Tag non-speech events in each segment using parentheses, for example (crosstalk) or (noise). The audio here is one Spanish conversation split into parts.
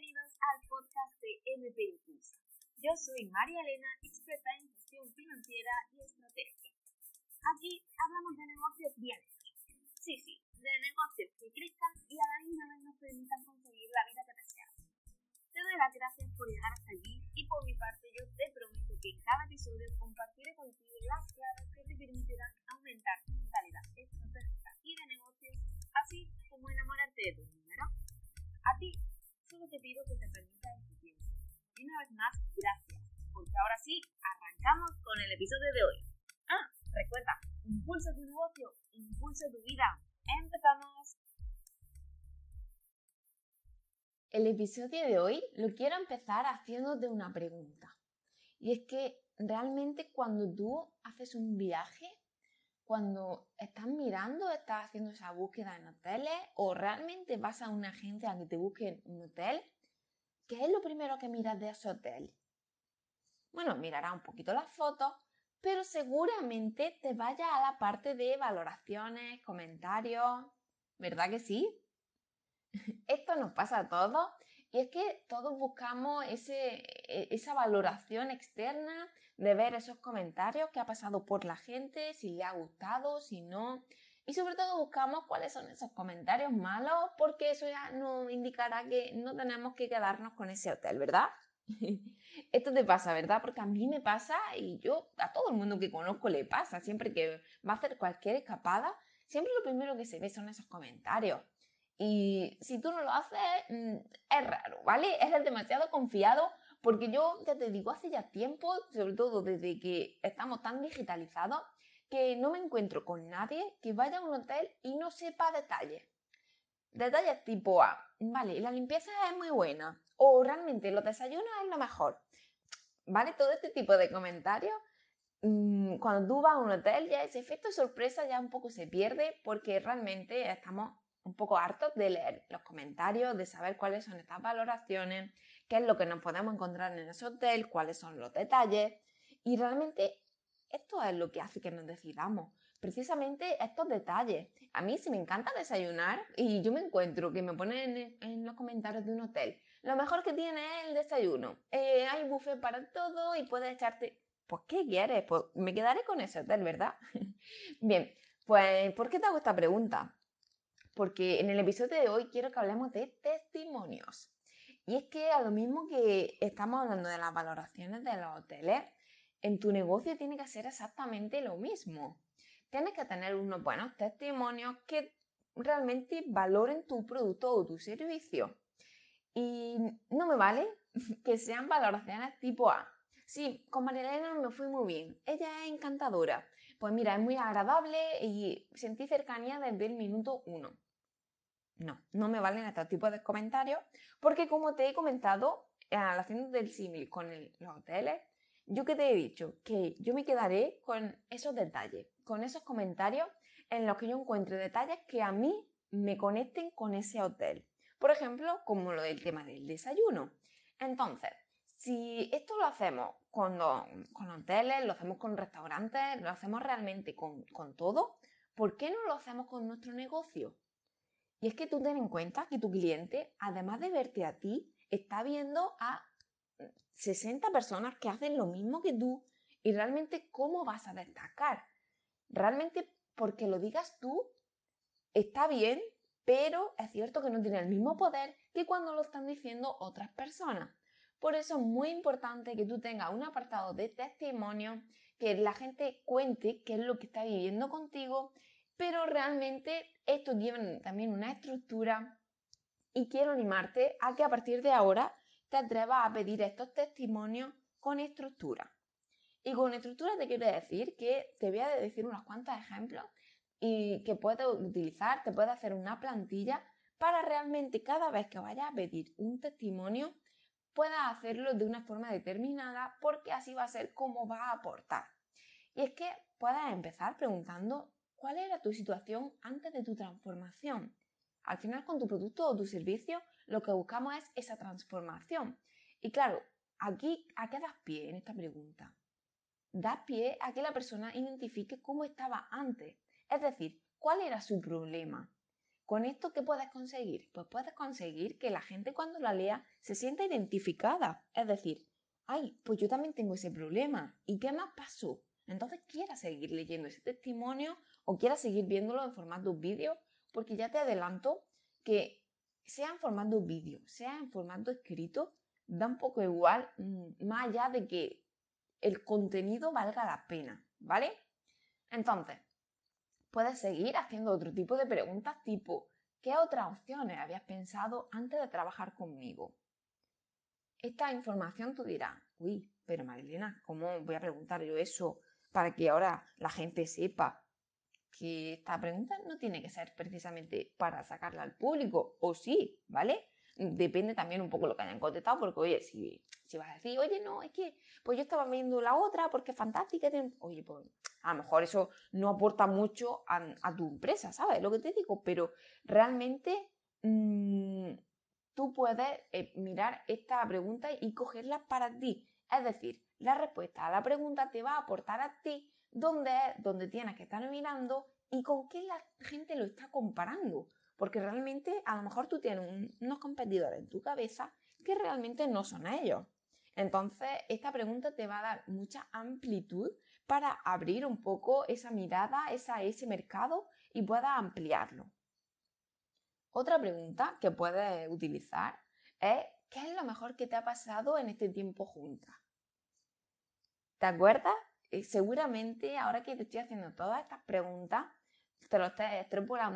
bienvenidos al podcast de MP Impulsa. Yo soy María Elena, experta en gestión financiera y estrategia. Aquí hablamos de negocios bien. Sí, sí, de negocios que crezcan y a la misma vez nos permitan conseguir la vida que deseamos. Te doy las gracias por llegar hasta allí y por mi parte yo te prometo que en cada episodio compartiré contigo las claves que te permitirán gracias, porque ahora sí, arrancamos con el episodio de hoy. Ah, recuerda, impulsa tu negocio, impulsa tu vida. ¡Empezamos! El episodio de hoy lo quiero empezar haciéndote una pregunta. Y es que realmente cuando tú haces un viaje, cuando estás mirando, estás haciendo esa búsqueda en hoteles o realmente vas a una agencia a que te busquen un hotel, ¿qué es lo primero que miras de ese hotel? Bueno, mirarás un poquito las fotos, pero seguramente te vaya a la parte de valoraciones, comentarios, ¿verdad que sí? (laughs) Esto nos pasa a todos y es que todos buscamos ese, e, esa valoración externa de ver esos comentarios que ha pasado por la gente, si le ha gustado, si no. Y sobre todo buscamos cuáles son esos comentarios malos, porque eso ya nos indicará que no tenemos que quedarnos con ese hotel, ¿verdad? (laughs) Esto te pasa, ¿verdad? Porque a mí me pasa y yo, a todo el mundo que conozco le pasa, siempre que va a hacer cualquier escapada, siempre lo primero que se ve son esos comentarios. Y si tú no lo haces, mm, es raro, ¿vale? Eres demasiado confiado porque yo ya te digo, hace ya tiempo, sobre todo desde que estamos tan digitalizados, que no me encuentro con nadie que vaya a un hotel y no sepa detalles. Detalles tipo A, vale, la limpieza es muy buena, o realmente los desayunos es lo mejor. ¿Vale? Todo este tipo de comentarios, mm, cuando tú vas a un hotel, ya ese efecto sorpresa ya un poco se pierde porque realmente estamos un poco hartos de leer los comentarios, de saber cuáles son estas valoraciones, qué es lo que nos podemos encontrar en ese hotel, cuáles son los detalles. Y realmente esto es lo que hace que nos decidamos. Precisamente estos detalles. A mí sí me encanta desayunar y yo me encuentro que me ponen en, los comentarios de un hotel. Lo mejor que tiene es el desayuno. Eh, hay buffet para todo y puedes echarte... Pues, ¿qué quieres? Pues me quedaré con ese hotel, ¿verdad? (laughs) Bien, pues, ¿por qué te hago esta pregunta? Porque en el episodio de hoy quiero que hablemos de testimonios. Y es que a lo mismo que estamos hablando de las valoraciones de los hoteles, en tu negocio tiene que ser exactamente lo mismo. Tienes que tener unos buenos testimonios que realmente valoren tu producto o tu servicio. Y no me vale (laughs) que sean valoraciones tipo A. Sí, con Marilena me fui muy bien. Ella es encantadora. Pues mira, es muy agradable y sentí cercanía desde el minuto uno. No, no me valen estos tipos de comentarios porque como te he comentado, al haciendo del símil con los hoteles, yo que te he dicho que yo me quedaré con esos detalles, con esos comentarios en los que yo encuentre detalles que a mí me conecten con ese hotel. Por ejemplo, como lo del tema del desayuno. Entonces, si esto lo hacemos con, con hoteles, lo hacemos con restaurantes, lo hacemos realmente con, con todo, ¿por qué no lo hacemos con nuestro negocio? Y es que tú ten en cuenta que tu cliente, además de verte a ti, está viendo a 60 personas que hacen lo mismo que tú y realmente cómo vas a destacar. Realmente porque lo digas tú está bien, pero es cierto que no tiene el mismo poder que cuando lo están diciendo otras personas. Por eso es muy importante que tú tengas un apartado de testimonio, que la gente cuente qué es lo que está viviendo contigo pero realmente esto tiene también una estructura y quiero animarte a que a partir de ahora te atrevas a pedir estos testimonios con estructura. Y con estructura te quiero decir que te voy a decir unos cuantos ejemplos y que puedes utilizar, te puedes hacer una plantilla para realmente cada vez que vayas a pedir un testimonio puedas hacerlo de una forma determinada porque así va a ser como va a aportar. Y es que puedes empezar preguntando ¿Cuál era tu situación antes de tu transformación? Al final, con tu producto o tu servicio, lo que buscamos es esa transformación. Y claro, aquí, ¿a qué das pie en esta pregunta? Das pie a que la persona identifique cómo estaba antes. Es decir, ¿cuál era su problema? ¿Con esto qué puedes conseguir? Pues puedes conseguir que la gente cuando la lea se sienta identificada. Es decir, ay, pues yo también tengo ese problema. ¿Y qué más pasó? Entonces quiera seguir leyendo ese testimonio o quiera seguir viéndolo en formato vídeo, porque ya te adelanto que sea en formato vídeo, sea en formato escrito, da un poco igual, mm, más allá de que el contenido valga la pena, ¿vale? Entonces, puedes seguir haciendo otro tipo de preguntas tipo, ¿qué otras opciones habías pensado antes de trabajar conmigo? Esta información tú dirás, uy, pero Marilena, ¿cómo voy a preguntar yo eso para que ahora la gente sepa que esta pregunta no tiene que ser precisamente para sacarla al público, o sí, ¿vale? Depende también un poco lo que hayan contestado, porque oye, si, si vas a decir, oye, no, es que pues yo estaba viendo la otra porque es fantástica, oye, pues a lo mejor eso no aporta mucho a, tu empresa, ¿sabes? Lo que te digo, pero realmente mm, tú puedes eh, mirar esta pregunta y cogerla para ti. Es decir, la respuesta a la pregunta te va a aportar a ti dónde es donde tienes que estar mirando y con qué la gente lo está comparando. Porque realmente a lo mejor tú tienes unos competidores en tu cabeza que realmente no son ellos. Entonces, esta pregunta te va a dar mucha amplitud para abrir un poco esa mirada, esa, ese mercado y puedas ampliarlo. Otra pregunta que puedes utilizar es ¿qué es lo mejor que te ha pasado en este tiempo junta? ¿Te acuerdas? seguramente ahora que te estoy haciendo todas estas preguntas, te lo estás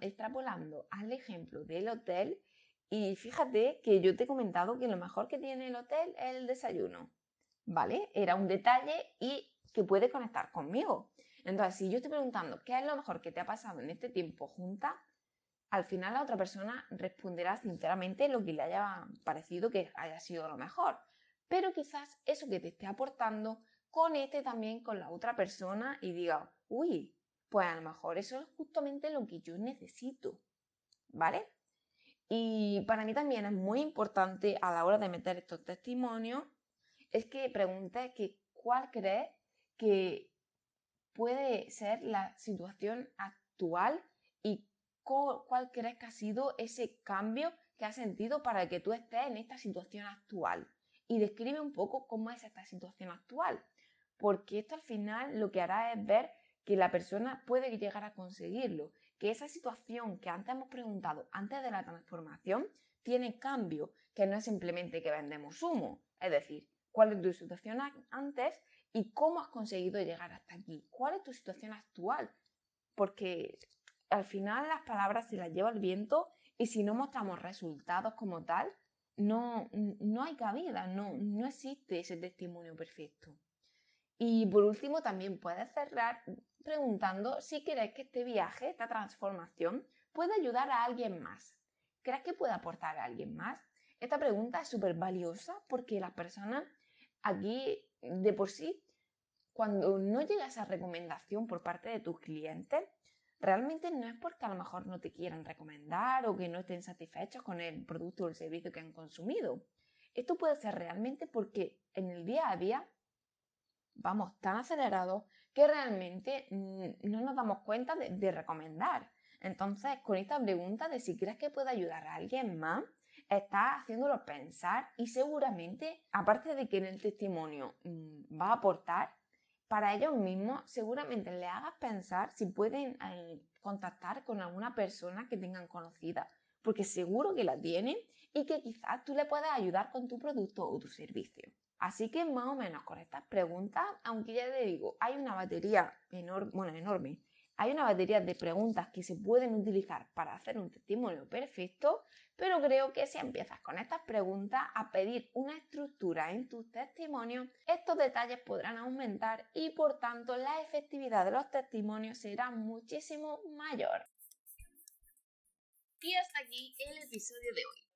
extrapolando, al ejemplo del hotel y fíjate que yo te he comentado que lo mejor que tiene el hotel es el desayuno, ¿vale? Era un detalle y que puede conectar conmigo. Entonces, si yo estoy preguntando qué es lo mejor que te ha pasado en este tiempo junta, al final la otra persona responderá sinceramente lo que le haya parecido que haya sido lo mejor. Pero quizás eso que te esté aportando conecte también con la otra persona y diga, uy, pues a lo mejor eso es justamente lo que yo necesito, ¿vale? Y para mí también es muy importante a la hora de meter estos testimonios, es que preguntes que cuál crees que puede ser la situación actual y cuál crees que ha sido ese cambio que has sentido para que tú estés en esta situación actual. Y describe un poco cómo es esta situación actual porque esto al final lo que hará es ver que la persona puede llegar a conseguirlo, que esa situación que antes hemos preguntado, antes de la transformación, tiene cambio, que no es simplemente que vendemos humo, es decir, cuál es tu situación antes y cómo has conseguido llegar hasta aquí, cuál es tu situación actual, porque al final las palabras se las lleva el viento y si no mostramos resultados como tal, no, no hay cabida, no, no existe ese testimonio perfecto. Y por último, también puedes cerrar preguntando si crees que este viaje, esta transformación, puede ayudar a alguien más. ¿Crees que puede aportar a alguien más? Esta pregunta es súper valiosa porque las personas aquí de por sí, cuando no llega esa recomendación por parte de tus clientes, realmente no es porque a lo mejor no te quieran recomendar o que no estén satisfechos con el producto o el servicio que han consumido. Esto puede ser realmente porque en el día a día vamos tan acelerados que realmente mm, no nos damos cuenta de, recomendar. Entonces, con esta pregunta de si crees que puede ayudar a alguien más, estás haciéndolo pensar y seguramente, aparte de que en el testimonio mm, va a aportar, para ellos mismos seguramente le hagas pensar si pueden eh, contactar con alguna persona que tengan conocida, porque seguro que la tienen y que quizás tú le puedas ayudar con tu producto o tu servicio. Así que más o menos con estas preguntas, aunque ya te digo, hay una batería enorme, bueno, enorme, hay una batería de preguntas que se pueden utilizar para hacer un testimonio perfecto, pero creo que si empiezas con estas preguntas a pedir una estructura en tus testimonios, estos detalles podrán aumentar y por tanto la efectividad de los testimonios será muchísimo mayor. Y hasta aquí el episodio de hoy.